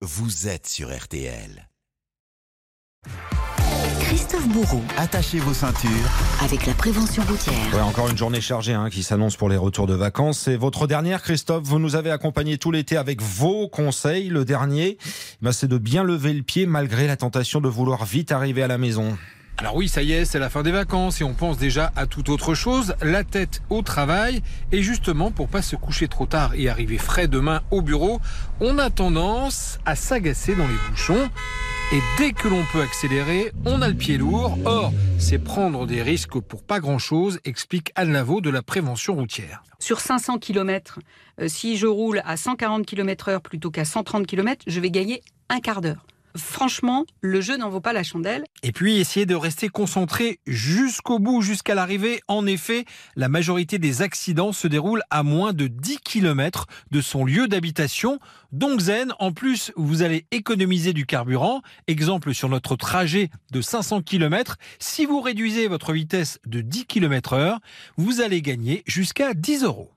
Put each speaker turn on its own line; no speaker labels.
vous êtes sur RTL.
Christophe Bourreau,
Attachez vos ceintures.
avec la prévention routière.
Ouais, encore une journée chargée hein, qui s'annonce pour les retours de vacances. C'est votre dernière, Christophe. Vous nous avez accompagnés tout l'été avec vos conseils. Le dernier, ben, c'est de bien lever le pied malgré la tentation de vouloir vite arriver à la maison.
Alors oui, ça y est, c'est la fin des vacances et on pense déjà à toute autre chose, la tête au travail. Et justement, pour pas se coucher trop tard et arriver frais demain au bureau, on a tendance à s'agacer dans les bouchons. Et dès que l'on peut accélérer, on a le pied lourd. Or, c'est prendre des risques pour pas grand-chose, explique Anne Lavaux de la prévention routière.
Sur 500 km, si je roule à 140 km heure plutôt qu'à 130 km, je vais gagner un quart d'heure. Franchement, le jeu n'en vaut pas la chandelle.
Et puis, essayer de rester concentré jusqu'au bout, jusqu'à l'arrivée. En effet, la majorité des accidents se déroulent à moins de 10 km de son lieu d'habitation. Donc zen, en plus, vous allez économiser du carburant. Exemple sur notre trajet de 500 km, si vous réduisez votre vitesse de 10 km heure, vous allez gagner jusqu'à 10 euros.